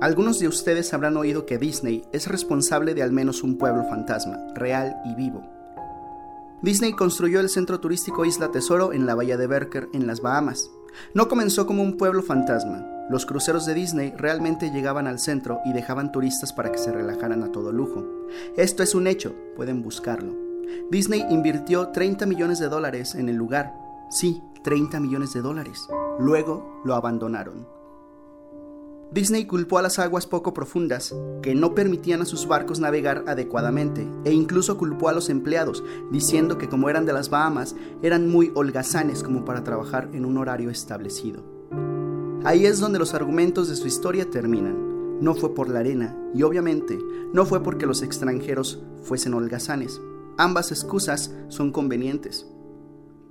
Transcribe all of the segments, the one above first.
Algunos de ustedes habrán oído que Disney es responsable de al menos un pueblo fantasma, real y vivo. Disney construyó el centro turístico Isla Tesoro en la bahía de Berker, en las Bahamas. No comenzó como un pueblo fantasma. Los cruceros de Disney realmente llegaban al centro y dejaban turistas para que se relajaran a todo lujo. Esto es un hecho, pueden buscarlo. Disney invirtió 30 millones de dólares en el lugar. Sí, 30 millones de dólares. Luego lo abandonaron. Disney culpó a las aguas poco profundas, que no permitían a sus barcos navegar adecuadamente, e incluso culpó a los empleados, diciendo que como eran de las Bahamas, eran muy holgazanes como para trabajar en un horario establecido. Ahí es donde los argumentos de su historia terminan. No fue por la arena, y obviamente no fue porque los extranjeros fuesen holgazanes. Ambas excusas son convenientes.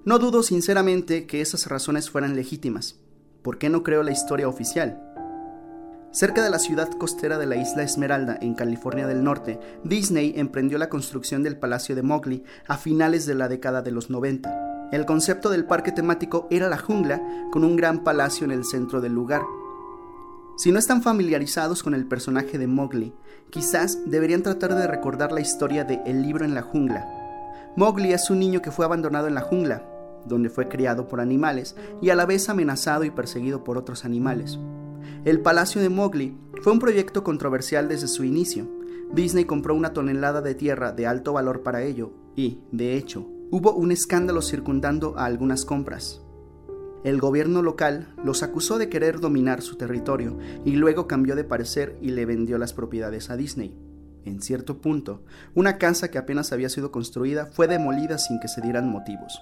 No dudo sinceramente que esas razones fueran legítimas. ¿Por qué no creo la historia oficial? Cerca de la ciudad costera de la isla Esmeralda, en California del Norte, Disney emprendió la construcción del Palacio de Mowgli a finales de la década de los 90. El concepto del parque temático era la jungla, con un gran palacio en el centro del lugar. Si no están familiarizados con el personaje de Mowgli, quizás deberían tratar de recordar la historia de El libro en la jungla. Mowgli es un niño que fue abandonado en la jungla, donde fue criado por animales y a la vez amenazado y perseguido por otros animales. El Palacio de Mowgli fue un proyecto controversial desde su inicio. Disney compró una tonelada de tierra de alto valor para ello y, de hecho, hubo un escándalo circundando a algunas compras. El gobierno local los acusó de querer dominar su territorio y luego cambió de parecer y le vendió las propiedades a Disney. En cierto punto, una casa que apenas había sido construida fue demolida sin que se dieran motivos.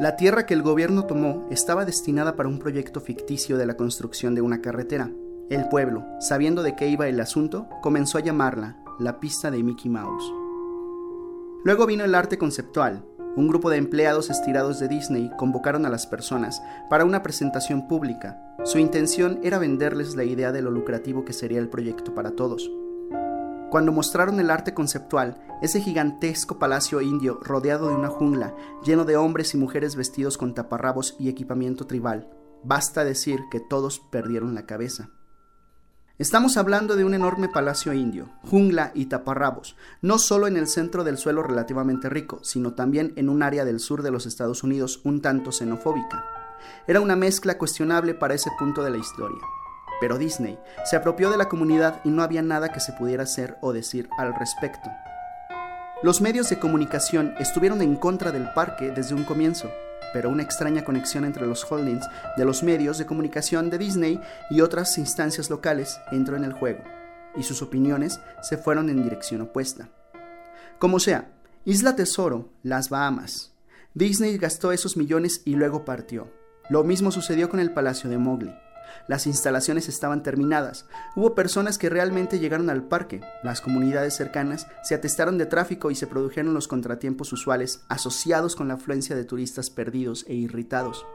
La tierra que el gobierno tomó estaba destinada para un proyecto ficticio de la construcción de una carretera. El pueblo, sabiendo de qué iba el asunto, comenzó a llamarla la pista de Mickey Mouse. Luego vino el arte conceptual. Un grupo de empleados estirados de Disney convocaron a las personas para una presentación pública. Su intención era venderles la idea de lo lucrativo que sería el proyecto para todos. Cuando mostraron el arte conceptual, ese gigantesco palacio indio rodeado de una jungla, lleno de hombres y mujeres vestidos con taparrabos y equipamiento tribal, basta decir que todos perdieron la cabeza. Estamos hablando de un enorme palacio indio, jungla y taparrabos, no solo en el centro del suelo relativamente rico, sino también en un área del sur de los Estados Unidos un tanto xenofóbica. Era una mezcla cuestionable para ese punto de la historia pero Disney se apropió de la comunidad y no había nada que se pudiera hacer o decir al respecto. Los medios de comunicación estuvieron en contra del parque desde un comienzo, pero una extraña conexión entre los holdings de los medios de comunicación de Disney y otras instancias locales entró en el juego, y sus opiniones se fueron en dirección opuesta. Como sea, Isla Tesoro, las Bahamas. Disney gastó esos millones y luego partió. Lo mismo sucedió con el Palacio de Mowgli. Las instalaciones estaban terminadas. Hubo personas que realmente llegaron al parque. Las comunidades cercanas se atestaron de tráfico y se produjeron los contratiempos usuales asociados con la afluencia de turistas perdidos e irritados.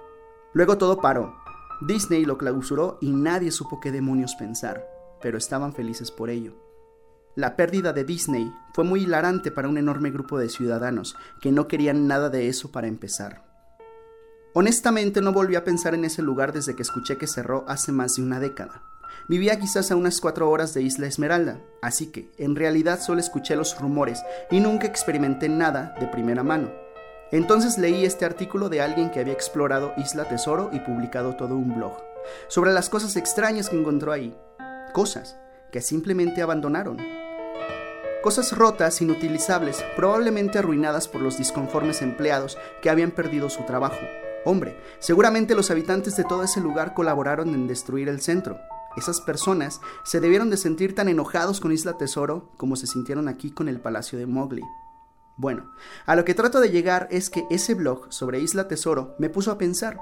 Luego todo paró. Disney lo clausuró y nadie supo qué demonios pensar, pero estaban felices por ello. La pérdida de Disney fue muy hilarante para un enorme grupo de ciudadanos que no querían nada de eso para empezar. Honestamente no volví a pensar en ese lugar desde que escuché que cerró hace más de una década. Vivía quizás a unas cuatro horas de Isla Esmeralda, así que en realidad solo escuché los rumores y nunca experimenté nada de primera mano. Entonces leí este artículo de alguien que había explorado Isla Tesoro y publicado todo un blog sobre las cosas extrañas que encontró ahí, cosas que simplemente abandonaron. Cosas rotas, inutilizables, probablemente arruinadas por los disconformes empleados que habían perdido su trabajo. Hombre, seguramente los habitantes de todo ese lugar colaboraron en destruir el centro. Esas personas se debieron de sentir tan enojados con Isla Tesoro como se sintieron aquí con el Palacio de Mowgli. Bueno, a lo que trato de llegar es que ese blog sobre Isla Tesoro me puso a pensar.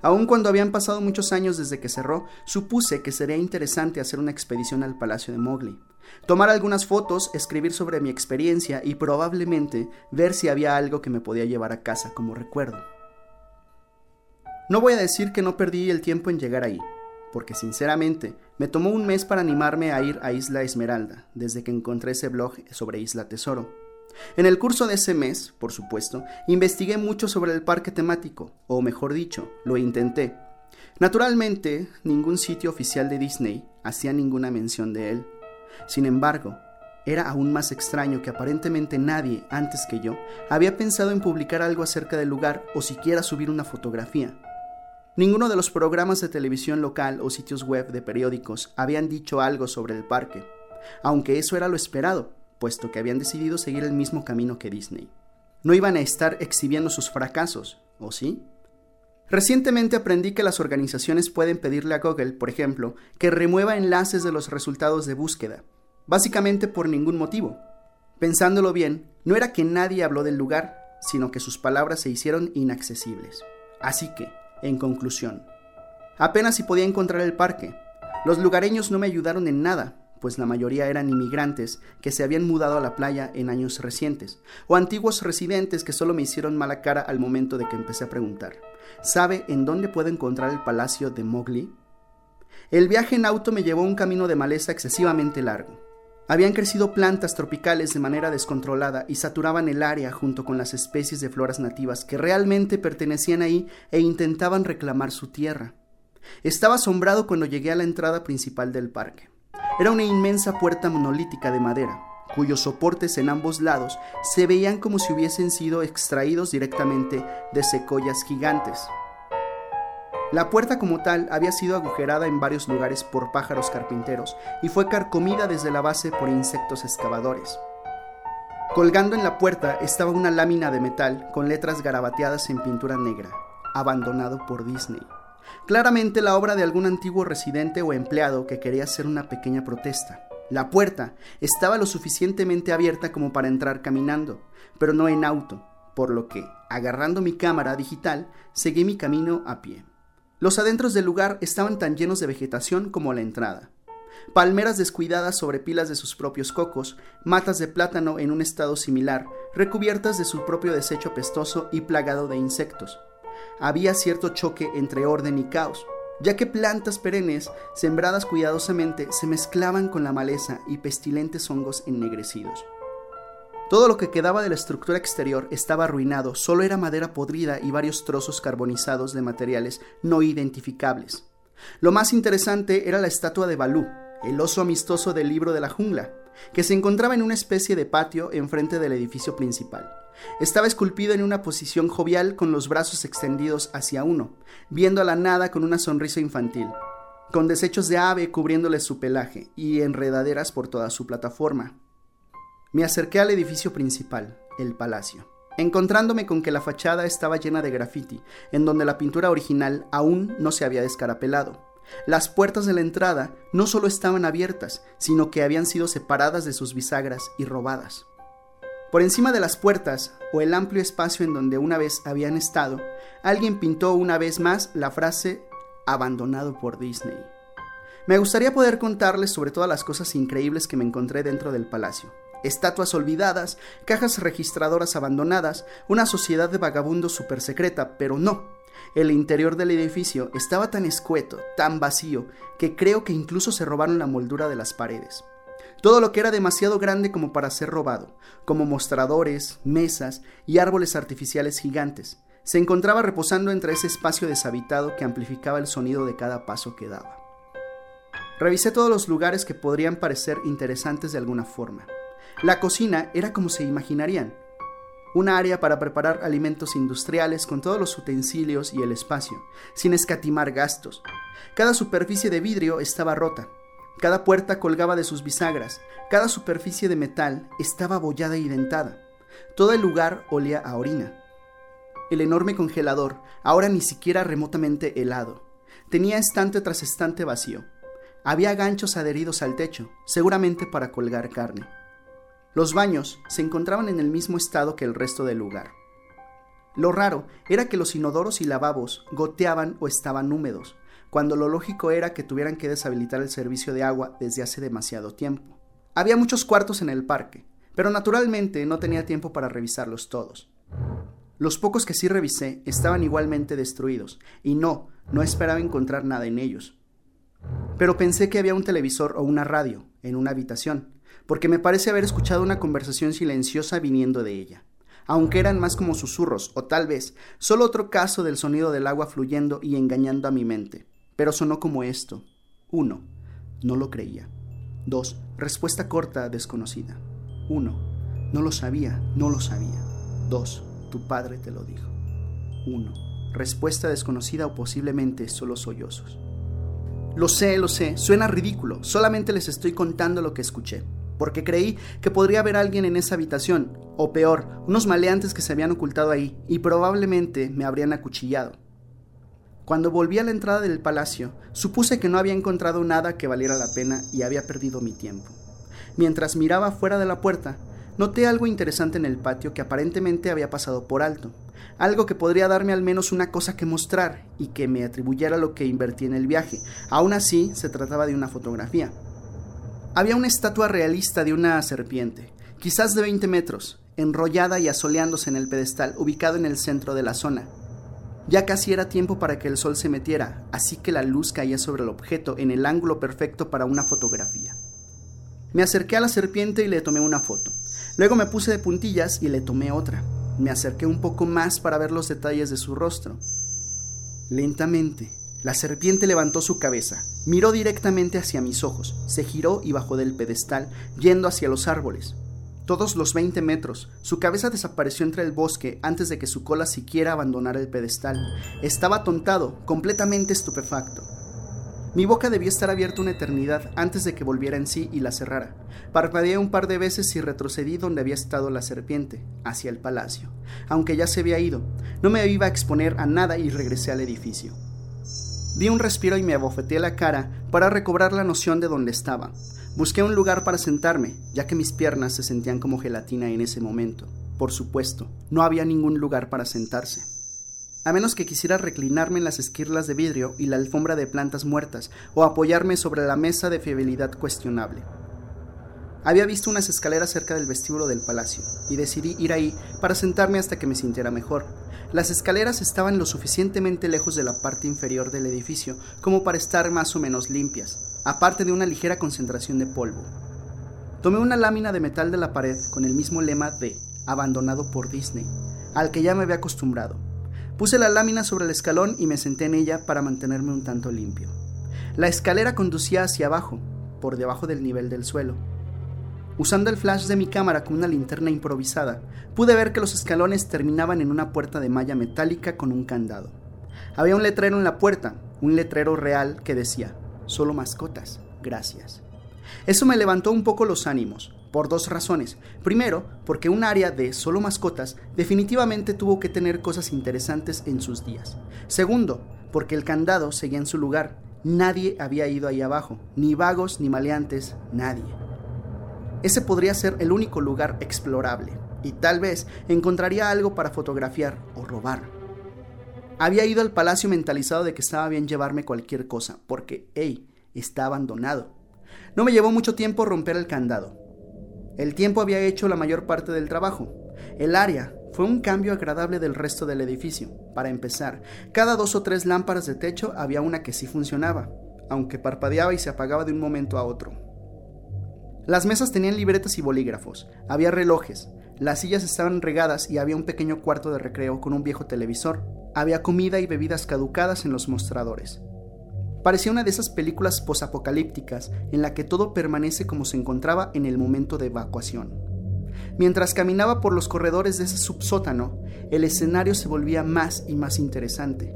Aun cuando habían pasado muchos años desde que cerró, supuse que sería interesante hacer una expedición al Palacio de Mowgli. Tomar algunas fotos, escribir sobre mi experiencia y probablemente ver si había algo que me podía llevar a casa como recuerdo. No voy a decir que no perdí el tiempo en llegar ahí, porque sinceramente me tomó un mes para animarme a ir a Isla Esmeralda, desde que encontré ese blog sobre Isla Tesoro. En el curso de ese mes, por supuesto, investigué mucho sobre el parque temático, o mejor dicho, lo intenté. Naturalmente, ningún sitio oficial de Disney hacía ninguna mención de él. Sin embargo, era aún más extraño que aparentemente nadie, antes que yo, había pensado en publicar algo acerca del lugar o siquiera subir una fotografía. Ninguno de los programas de televisión local o sitios web de periódicos habían dicho algo sobre el parque, aunque eso era lo esperado, puesto que habían decidido seguir el mismo camino que Disney. No iban a estar exhibiendo sus fracasos, ¿o sí? Recientemente aprendí que las organizaciones pueden pedirle a Google, por ejemplo, que remueva enlaces de los resultados de búsqueda, básicamente por ningún motivo. Pensándolo bien, no era que nadie habló del lugar, sino que sus palabras se hicieron inaccesibles. Así que, en conclusión, apenas si podía encontrar el parque. Los lugareños no me ayudaron en nada, pues la mayoría eran inmigrantes que se habían mudado a la playa en años recientes, o antiguos residentes que solo me hicieron mala cara al momento de que empecé a preguntar. ¿Sabe en dónde puedo encontrar el palacio de Mowgli? El viaje en auto me llevó un camino de maleza excesivamente largo. Habían crecido plantas tropicales de manera descontrolada y saturaban el área junto con las especies de floras nativas que realmente pertenecían ahí e intentaban reclamar su tierra. Estaba asombrado cuando llegué a la entrada principal del parque. Era una inmensa puerta monolítica de madera, cuyos soportes en ambos lados se veían como si hubiesen sido extraídos directamente de secoyas gigantes. La puerta como tal había sido agujerada en varios lugares por pájaros carpinteros y fue carcomida desde la base por insectos excavadores. Colgando en la puerta estaba una lámina de metal con letras garabateadas en pintura negra, abandonado por Disney. Claramente la obra de algún antiguo residente o empleado que quería hacer una pequeña protesta. La puerta estaba lo suficientemente abierta como para entrar caminando, pero no en auto, por lo que, agarrando mi cámara digital, seguí mi camino a pie. Los adentros del lugar estaban tan llenos de vegetación como la entrada. Palmeras descuidadas sobre pilas de sus propios cocos, matas de plátano en un estado similar, recubiertas de su propio desecho pestoso y plagado de insectos, había cierto choque entre orden y caos, ya que plantas perennes, sembradas cuidadosamente, se mezclaban con la maleza y pestilentes hongos ennegrecidos. Todo lo que quedaba de la estructura exterior estaba arruinado, solo era madera podrida y varios trozos carbonizados de materiales no identificables. Lo más interesante era la estatua de Balú, el oso amistoso del libro de la jungla, que se encontraba en una especie de patio enfrente del edificio principal. Estaba esculpido en una posición jovial con los brazos extendidos hacia uno, viendo a la nada con una sonrisa infantil, con desechos de ave cubriéndole su pelaje y enredaderas por toda su plataforma. Me acerqué al edificio principal, el palacio, encontrándome con que la fachada estaba llena de graffiti, en donde la pintura original aún no se había descarapelado. Las puertas de la entrada no solo estaban abiertas, sino que habían sido separadas de sus bisagras y robadas. Por encima de las puertas, o el amplio espacio en donde una vez habían estado, alguien pintó una vez más la frase abandonado por Disney. Me gustaría poder contarles sobre todas las cosas increíbles que me encontré dentro del palacio. Estatuas olvidadas, cajas registradoras abandonadas, una sociedad de vagabundos super secreta, pero no. El interior del edificio estaba tan escueto, tan vacío, que creo que incluso se robaron la moldura de las paredes. Todo lo que era demasiado grande como para ser robado, como mostradores, mesas y árboles artificiales gigantes, se encontraba reposando entre ese espacio deshabitado que amplificaba el sonido de cada paso que daba. Revisé todos los lugares que podrían parecer interesantes de alguna forma. La cocina era como se imaginarían, un área para preparar alimentos industriales con todos los utensilios y el espacio, sin escatimar gastos. Cada superficie de vidrio estaba rota, cada puerta colgaba de sus bisagras, cada superficie de metal estaba abollada y dentada. Todo el lugar olía a orina. El enorme congelador, ahora ni siquiera remotamente helado, tenía estante tras estante vacío. Había ganchos adheridos al techo, seguramente para colgar carne. Los baños se encontraban en el mismo estado que el resto del lugar. Lo raro era que los inodoros y lavabos goteaban o estaban húmedos, cuando lo lógico era que tuvieran que deshabilitar el servicio de agua desde hace demasiado tiempo. Había muchos cuartos en el parque, pero naturalmente no tenía tiempo para revisarlos todos. Los pocos que sí revisé estaban igualmente destruidos, y no, no esperaba encontrar nada en ellos. Pero pensé que había un televisor o una radio en una habitación, porque me parece haber escuchado una conversación silenciosa viniendo de ella, aunque eran más como susurros, o tal vez solo otro caso del sonido del agua fluyendo y engañando a mi mente pero sonó como esto. 1. No lo creía. 2. Respuesta corta, desconocida. 1. No lo sabía, no lo sabía. 2. Tu padre te lo dijo. 1. Respuesta desconocida o posiblemente solo sollozos. Lo sé, lo sé, suena ridículo, solamente les estoy contando lo que escuché, porque creí que podría haber alguien en esa habitación, o peor, unos maleantes que se habían ocultado ahí y probablemente me habrían acuchillado. Cuando volví a la entrada del palacio, supuse que no había encontrado nada que valiera la pena y había perdido mi tiempo. Mientras miraba fuera de la puerta, noté algo interesante en el patio que aparentemente había pasado por alto, algo que podría darme al menos una cosa que mostrar y que me atribuyera lo que invertí en el viaje. Aún así, se trataba de una fotografía. Había una estatua realista de una serpiente, quizás de 20 metros, enrollada y asoleándose en el pedestal, ubicado en el centro de la zona. Ya casi era tiempo para que el sol se metiera, así que la luz caía sobre el objeto en el ángulo perfecto para una fotografía. Me acerqué a la serpiente y le tomé una foto. Luego me puse de puntillas y le tomé otra. Me acerqué un poco más para ver los detalles de su rostro. Lentamente, la serpiente levantó su cabeza, miró directamente hacia mis ojos, se giró y bajó del pedestal, yendo hacia los árboles. Todos los 20 metros, su cabeza desapareció entre el bosque antes de que su cola siquiera abandonara el pedestal. Estaba tontado, completamente estupefacto. Mi boca debió estar abierta una eternidad antes de que volviera en sí y la cerrara. Parpadeé un par de veces y retrocedí donde había estado la serpiente, hacia el palacio. Aunque ya se había ido, no me iba a exponer a nada y regresé al edificio. Di un respiro y me abofeteé la cara para recobrar la noción de dónde estaba. Busqué un lugar para sentarme, ya que mis piernas se sentían como gelatina en ese momento. Por supuesto, no había ningún lugar para sentarse. A menos que quisiera reclinarme en las esquirlas de vidrio y la alfombra de plantas muertas, o apoyarme sobre la mesa de fiabilidad cuestionable. Había visto unas escaleras cerca del vestíbulo del palacio, y decidí ir ahí para sentarme hasta que me sintiera mejor. Las escaleras estaban lo suficientemente lejos de la parte inferior del edificio como para estar más o menos limpias, aparte de una ligera concentración de polvo. Tomé una lámina de metal de la pared con el mismo lema de abandonado por Disney, al que ya me había acostumbrado. Puse la lámina sobre el escalón y me senté en ella para mantenerme un tanto limpio. La escalera conducía hacia abajo, por debajo del nivel del suelo. Usando el flash de mi cámara con una linterna improvisada, pude ver que los escalones terminaban en una puerta de malla metálica con un candado. Había un letrero en la puerta, un letrero real que decía, solo mascotas, gracias. Eso me levantó un poco los ánimos, por dos razones. Primero, porque un área de solo mascotas definitivamente tuvo que tener cosas interesantes en sus días. Segundo, porque el candado seguía en su lugar. Nadie había ido ahí abajo, ni vagos ni maleantes, nadie. Ese podría ser el único lugar explorable, y tal vez encontraría algo para fotografiar o robar. Había ido al palacio mentalizado de que estaba bien llevarme cualquier cosa, porque, hey, está abandonado. No me llevó mucho tiempo romper el candado. El tiempo había hecho la mayor parte del trabajo. El área fue un cambio agradable del resto del edificio. Para empezar, cada dos o tres lámparas de techo había una que sí funcionaba, aunque parpadeaba y se apagaba de un momento a otro. Las mesas tenían libretas y bolígrafos, había relojes, las sillas estaban regadas y había un pequeño cuarto de recreo con un viejo televisor, había comida y bebidas caducadas en los mostradores. Parecía una de esas películas posapocalípticas en la que todo permanece como se encontraba en el momento de evacuación. Mientras caminaba por los corredores de ese subsótano, el escenario se volvía más y más interesante.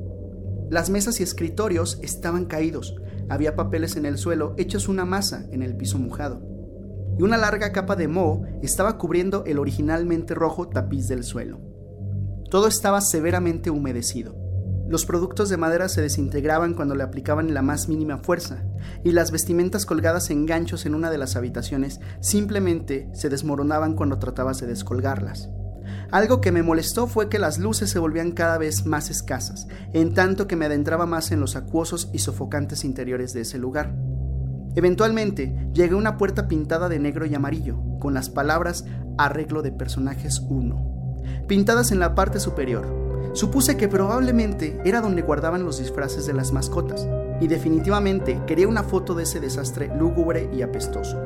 Las mesas y escritorios estaban caídos, había papeles en el suelo hechos una masa en el piso mojado, y una larga capa de moho estaba cubriendo el originalmente rojo tapiz del suelo. Todo estaba severamente humedecido. Los productos de madera se desintegraban cuando le aplicaban la más mínima fuerza, y las vestimentas colgadas en ganchos en una de las habitaciones simplemente se desmoronaban cuando tratabas de descolgarlas. Algo que me molestó fue que las luces se volvían cada vez más escasas, en tanto que me adentraba más en los acuosos y sofocantes interiores de ese lugar. Eventualmente llegué a una puerta pintada de negro y amarillo, con las palabras arreglo de personajes 1 pintadas en la parte superior. Supuse que probablemente era donde guardaban los disfraces de las mascotas, y definitivamente quería una foto de ese desastre lúgubre y apestoso.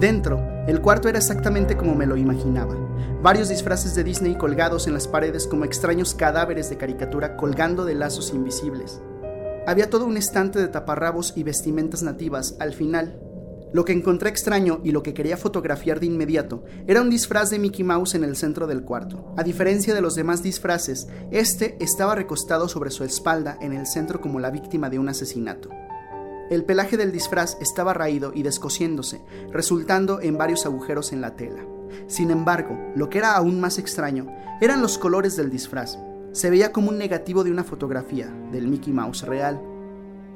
Dentro, el cuarto era exactamente como me lo imaginaba. Varios disfraces de Disney colgados en las paredes como extraños cadáveres de caricatura colgando de lazos invisibles. Había todo un estante de taparrabos y vestimentas nativas al final. Lo que encontré extraño y lo que quería fotografiar de inmediato era un disfraz de Mickey Mouse en el centro del cuarto. A diferencia de los demás disfraces, este estaba recostado sobre su espalda en el centro como la víctima de un asesinato. El pelaje del disfraz estaba raído y descosiéndose, resultando en varios agujeros en la tela. Sin embargo, lo que era aún más extraño eran los colores del disfraz. Se veía como un negativo de una fotografía del Mickey Mouse real.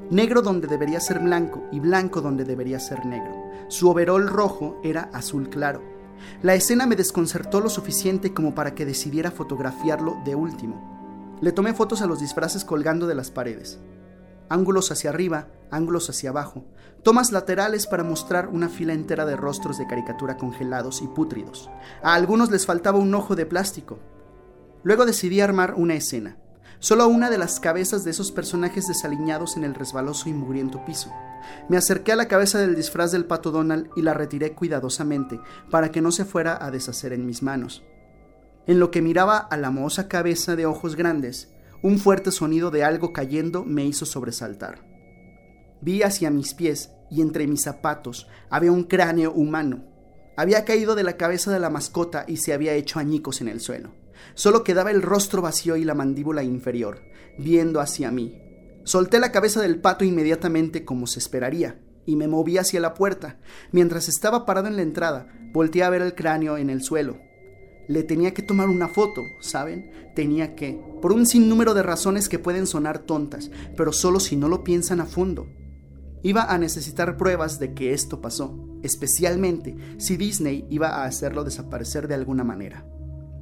Negro donde debería ser blanco y blanco donde debería ser negro. Su overol rojo era azul claro. La escena me desconcertó lo suficiente como para que decidiera fotografiarlo de último. Le tomé fotos a los disfraces colgando de las paredes. Ángulos hacia arriba, ángulos hacia abajo, tomas laterales para mostrar una fila entera de rostros de caricatura congelados y pútridos. A algunos les faltaba un ojo de plástico. Luego decidí armar una escena, solo una de las cabezas de esos personajes desaliñados en el resbaloso y mugriento piso. Me acerqué a la cabeza del disfraz del pato Donald y la retiré cuidadosamente para que no se fuera a deshacer en mis manos. En lo que miraba a la mohosa cabeza de ojos grandes, un fuerte sonido de algo cayendo me hizo sobresaltar. Vi hacia mis pies y entre mis zapatos había un cráneo humano. Había caído de la cabeza de la mascota y se había hecho añicos en el suelo. Solo quedaba el rostro vacío y la mandíbula inferior, viendo hacia mí. Solté la cabeza del pato inmediatamente como se esperaría, y me moví hacia la puerta. Mientras estaba parado en la entrada, volteé a ver el cráneo en el suelo. Le tenía que tomar una foto, ¿saben? Tenía que, por un sinnúmero de razones que pueden sonar tontas, pero solo si no lo piensan a fondo. Iba a necesitar pruebas de que esto pasó, especialmente si Disney iba a hacerlo desaparecer de alguna manera.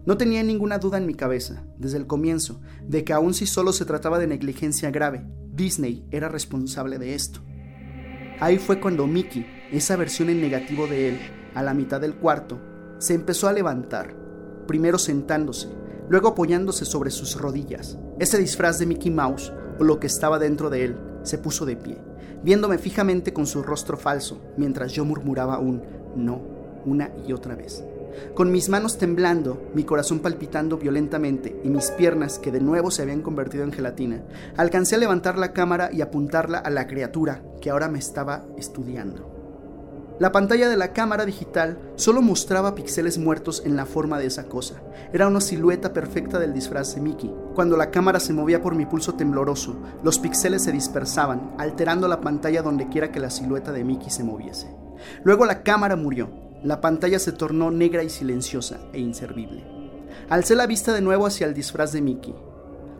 No tenía ninguna duda en mi cabeza, desde el comienzo, de que aun si solo se trataba de negligencia grave, Disney era responsable de esto. Ahí fue cuando Mickey, esa versión en negativo de él, a la mitad del cuarto, se empezó a levantar, primero sentándose, luego apoyándose sobre sus rodillas. Ese disfraz de Mickey Mouse, o lo que estaba dentro de él, se puso de pie, viéndome fijamente con su rostro falso, mientras yo murmuraba un no una y otra vez. Con mis manos temblando, mi corazón palpitando violentamente y mis piernas, que de nuevo se habían convertido en gelatina, alcancé a levantar la cámara y apuntarla a la criatura que ahora me estaba estudiando. La pantalla de la cámara digital solo mostraba píxeles muertos en la forma de esa cosa. Era una silueta perfecta del disfraz de Mickey. Cuando la cámara se movía por mi pulso tembloroso, los píxeles se dispersaban, alterando la pantalla donde quiera que la silueta de Mickey se moviese. Luego la cámara murió la pantalla se tornó negra y silenciosa e inservible. Alcé la vista de nuevo hacia el disfraz de Mickey.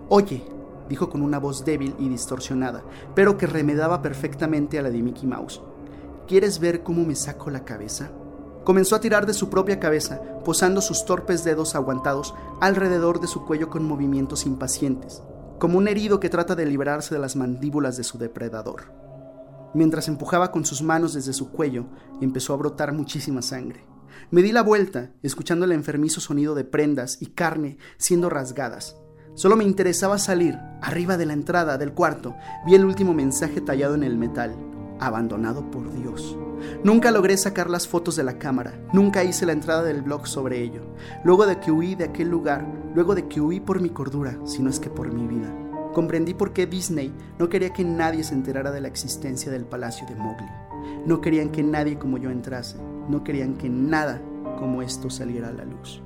Oye, dijo con una voz débil y distorsionada, pero que remedaba perfectamente a la de Mickey Mouse. ¿Quieres ver cómo me saco la cabeza? Comenzó a tirar de su propia cabeza, posando sus torpes dedos aguantados alrededor de su cuello con movimientos impacientes, como un herido que trata de librarse de las mandíbulas de su depredador. Mientras empujaba con sus manos desde su cuello, empezó a brotar muchísima sangre. Me di la vuelta, escuchando el enfermizo sonido de prendas y carne siendo rasgadas. Solo me interesaba salir. Arriba de la entrada del cuarto vi el último mensaje tallado en el metal. Abandonado por Dios. Nunca logré sacar las fotos de la cámara, nunca hice la entrada del blog sobre ello. Luego de que huí de aquel lugar, luego de que huí por mi cordura, si no es que por mi vida. Comprendí por qué Disney no quería que nadie se enterara de la existencia del palacio de Mowgli. No querían que nadie como yo entrase, no querían que nada como esto saliera a la luz.